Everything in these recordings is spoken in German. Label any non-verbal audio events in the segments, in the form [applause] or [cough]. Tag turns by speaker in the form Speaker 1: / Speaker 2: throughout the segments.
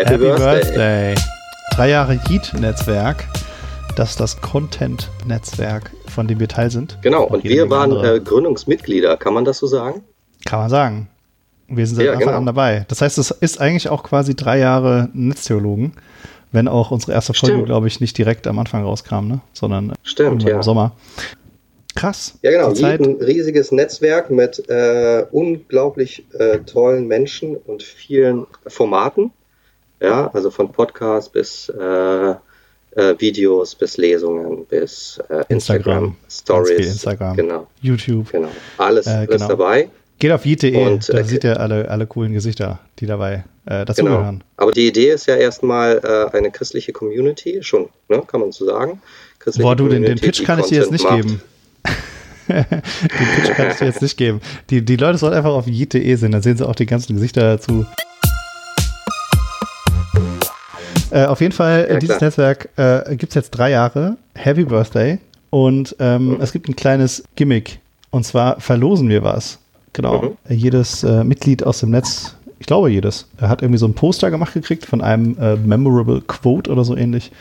Speaker 1: Happy,
Speaker 2: Happy
Speaker 1: Birthday.
Speaker 2: Birthday. Drei Jahre Yeet-Netzwerk. Das ist das Content-Netzwerk, von dem wir Teil sind.
Speaker 1: Genau, und wir waren äh, Gründungsmitglieder, kann man das so sagen?
Speaker 2: Kann man sagen. Wir sind seit
Speaker 1: Ja,
Speaker 2: Anfang
Speaker 1: genau.
Speaker 2: an dabei. Das heißt, es ist eigentlich auch quasi drei Jahre Netztheologen, wenn auch unsere erste Folge, glaube ich, nicht direkt am Anfang rauskam, ne? sondern
Speaker 1: Stimmt, ja.
Speaker 2: im Sommer. Krass.
Speaker 1: Ja, genau. Ein riesiges Netzwerk mit äh, unglaublich äh, tollen Menschen und vielen Formaten. Ja, also von Podcasts bis äh, äh, Videos, bis Lesungen, bis äh,
Speaker 2: Instagram.
Speaker 1: Instagram, Stories.
Speaker 2: Instagram.
Speaker 1: Genau,
Speaker 2: YouTube.
Speaker 1: genau. Alles,
Speaker 2: Äh,
Speaker 1: alles
Speaker 2: genau.
Speaker 1: dabei.
Speaker 2: Geht auf yeet.de,
Speaker 1: Und,
Speaker 2: da
Speaker 1: äh,
Speaker 2: seht ihr alle, alle coolen Gesichter, die dabei äh,
Speaker 1: Genau.
Speaker 2: dazugehören.
Speaker 1: Aber die Idee ist ja erstmal eine christliche Community, schon, ne, kann man so sagen. Christliche
Speaker 2: Boah, du, den, den Pitch kann ich dir jetzt nicht
Speaker 1: macht.
Speaker 2: geben. [laughs] den Pitch kann ich dir jetzt nicht geben. Die, die Leute sollen einfach auf yeet.de sehen, dann sehen sie auch die ganzen Gesichter dazu. Äh, auf jeden Fall,
Speaker 1: Ja,
Speaker 2: äh, dieses
Speaker 1: klar.
Speaker 2: Netzwerk äh, gibt es jetzt drei Jahre. Happy Birthday. Und ähm,
Speaker 1: Mhm.
Speaker 2: es gibt ein kleines Gimmick. Und zwar verlosen wir was. Genau.
Speaker 1: Mhm.
Speaker 2: Jedes äh, Mitglied aus dem Netz, ich glaube jedes, hat irgendwie so ein Poster gemacht gekriegt von einem äh, Memorable Quote oder so ähnlich.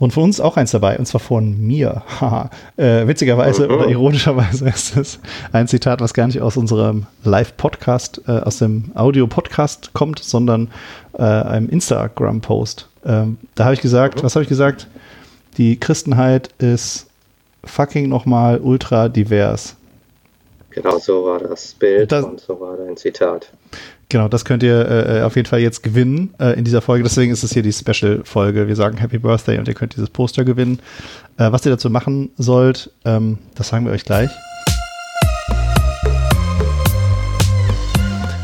Speaker 2: Und von uns auch eins dabei, und zwar von mir. [laughs] Äh, witzigerweise oder ironischerweise [laughs] ist es ein Zitat, was gar nicht aus unserem Live-Podcast, äh, aus dem Audio-Podcast kommt, sondern äh, einem Instagram-Post. Ähm, da habe ich gesagt, was habe ich gesagt? Die Christenheit ist fucking nochmal ultra divers.
Speaker 1: Genau, so war das Bild
Speaker 2: Das-
Speaker 1: und so war dein Zitat.
Speaker 2: Genau, das könnt ihr äh, auf jeden Fall jetzt gewinnen äh, in dieser Folge. Deswegen ist es hier die Special-Folge. Wir sagen Happy Birthday und ihr könnt dieses Poster gewinnen. Äh, was ihr dazu machen sollt, ähm, das sagen wir euch gleich.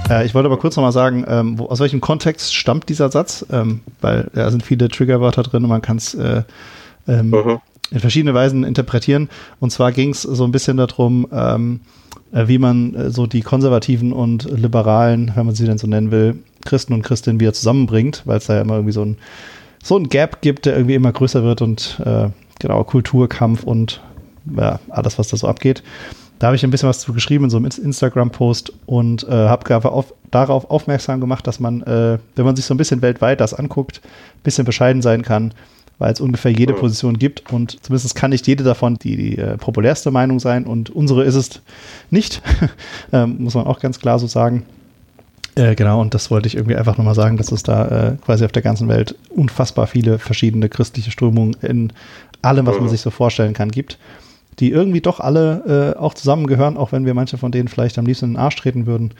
Speaker 2: Äh, ich wollte aber kurz nochmal sagen, ähm, wo, aus welchem Kontext stammt dieser Satz? Ähm, weil da sind viele Triggerwörter drin und man kann es äh, ähm,
Speaker 1: Mhm.
Speaker 2: In verschiedene Weisen interpretieren. Und zwar ging es so ein bisschen darum, ähm, äh, wie man äh, so die konservativen und liberalen, wenn man sie denn so nennen will, Christen und Christinnen wieder zusammenbringt, weil es da ja immer irgendwie so ein, so ein Gap gibt, der irgendwie immer größer wird und äh, genau, Kulturkampf und ja, alles, was da so abgeht. Da habe ich ein bisschen was zu geschrieben in so einem Ins- Instagram-Post und äh, habe auf, darauf aufmerksam gemacht, dass man, äh, wenn man sich so ein bisschen weltweit das anguckt, ein bisschen bescheiden sein kann, weil es ungefähr jede. Position gibt und zumindest kann nicht jede davon die, die äh, populärste Meinung sein und unsere ist es nicht, [laughs] ähm, muss man auch ganz klar so sagen. Äh, genau, und das wollte ich irgendwie einfach nochmal sagen, dass es da äh, quasi auf der ganzen Welt unfassbar viele verschiedene christliche Strömungen in allem, was man sich so vorstellen kann, gibt, die irgendwie doch alle äh, auch zusammengehören, auch wenn wir manche von denen vielleicht am liebsten in den Arsch treten würden.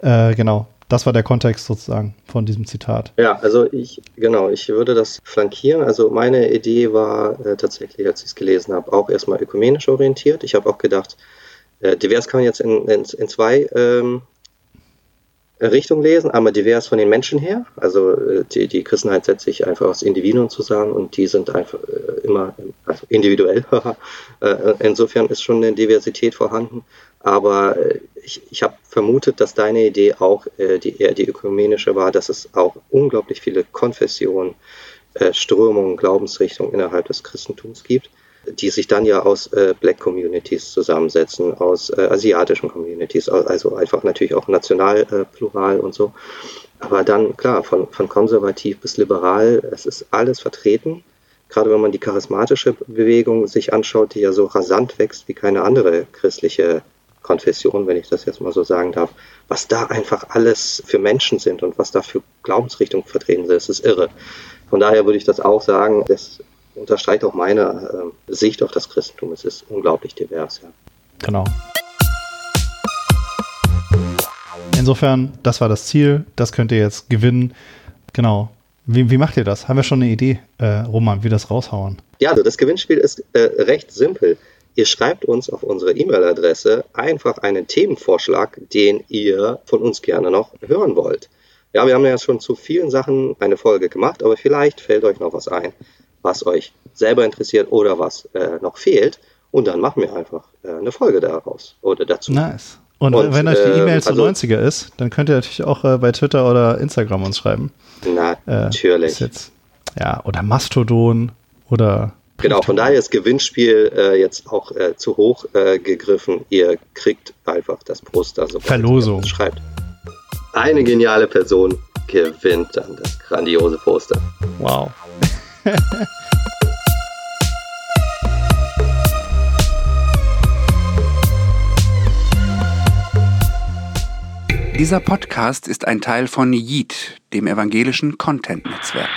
Speaker 2: Äh, genau, das war der Kontext sozusagen von diesem Zitat.
Speaker 1: Ja, also ich, genau, ich würde das flankieren. Also meine Idee war äh, tatsächlich, als ich es gelesen habe, auch erstmal ökumenisch orientiert. Ich habe auch gedacht, äh, divers kann man jetzt in, in, in zwei ähm, Richtungen lesen. Einmal divers von den Menschen her, also äh, die, die Christenheit setzt sich einfach aus Individuen zusammen und die sind einfach äh, immer also individuell. [laughs] äh, insofern ist schon eine Diversität vorhanden. Aber äh, ich, ich habe vermutet, dass deine Idee auch äh, die, eher die ökumenische war, dass es auch unglaublich viele Konfessionen, äh, Strömungen, Glaubensrichtungen innerhalb des Christentums gibt, die sich dann ja aus äh, Black Communities zusammensetzen, aus äh, asiatischen Communities, also einfach natürlich auch national äh, plural und so. Aber dann, klar, von, von konservativ bis liberal, es ist alles vertreten. Gerade wenn man die charismatische Bewegung sich anschaut, die ja so rasant wächst wie keine andere christliche Konfession, wenn ich das jetzt mal so sagen darf, was da einfach alles für Menschen sind und was da für Glaubensrichtungen vertreten sind, das ist irre. Von daher würde ich das auch sagen, das unterstreicht auch meine ähm, Sicht auf das Christentum. Es ist unglaublich divers, ja.
Speaker 2: Genau. Insofern, das war das Ziel, das könnt ihr jetzt gewinnen. Genau. Wie, wie macht ihr das? Haben wir schon eine Idee, äh, Roman, wie das raushauen?
Speaker 1: Ja, also das Gewinnspiel ist äh, recht simpel. Ihr schreibt uns auf unsere E-Mail-Adresse einfach einen Themenvorschlag, den ihr von uns gerne noch hören wollt. Ja, wir haben ja schon zu vielen Sachen eine Folge gemacht, aber vielleicht fällt euch noch was ein, was euch selber interessiert oder was äh, noch fehlt. Und dann machen wir einfach äh, eine Folge daraus oder dazu.
Speaker 2: Nice. Und,
Speaker 1: Und,
Speaker 2: wenn euch die
Speaker 1: ähm,
Speaker 2: E-Mail zu
Speaker 1: also-
Speaker 2: 90er ist, dann könnt ihr natürlich auch äh, bei Twitter oder Instagram uns schreiben. Äh,
Speaker 1: Natürlich.
Speaker 2: ist jetzt, ja, oder Mastodon oder
Speaker 1: Genau, von daher ist Gewinnspiel äh, jetzt auch äh, zu hoch äh, gegriffen. Ihr kriegt einfach das Poster, sobald
Speaker 2: Verlosung.
Speaker 1: ihr schreibt. Eine geniale Person gewinnt dann das grandiose Poster.
Speaker 2: Wow. [laughs]
Speaker 3: Dieser Podcast ist ein Teil von Yeet, dem evangelischen Content-Netzwerk.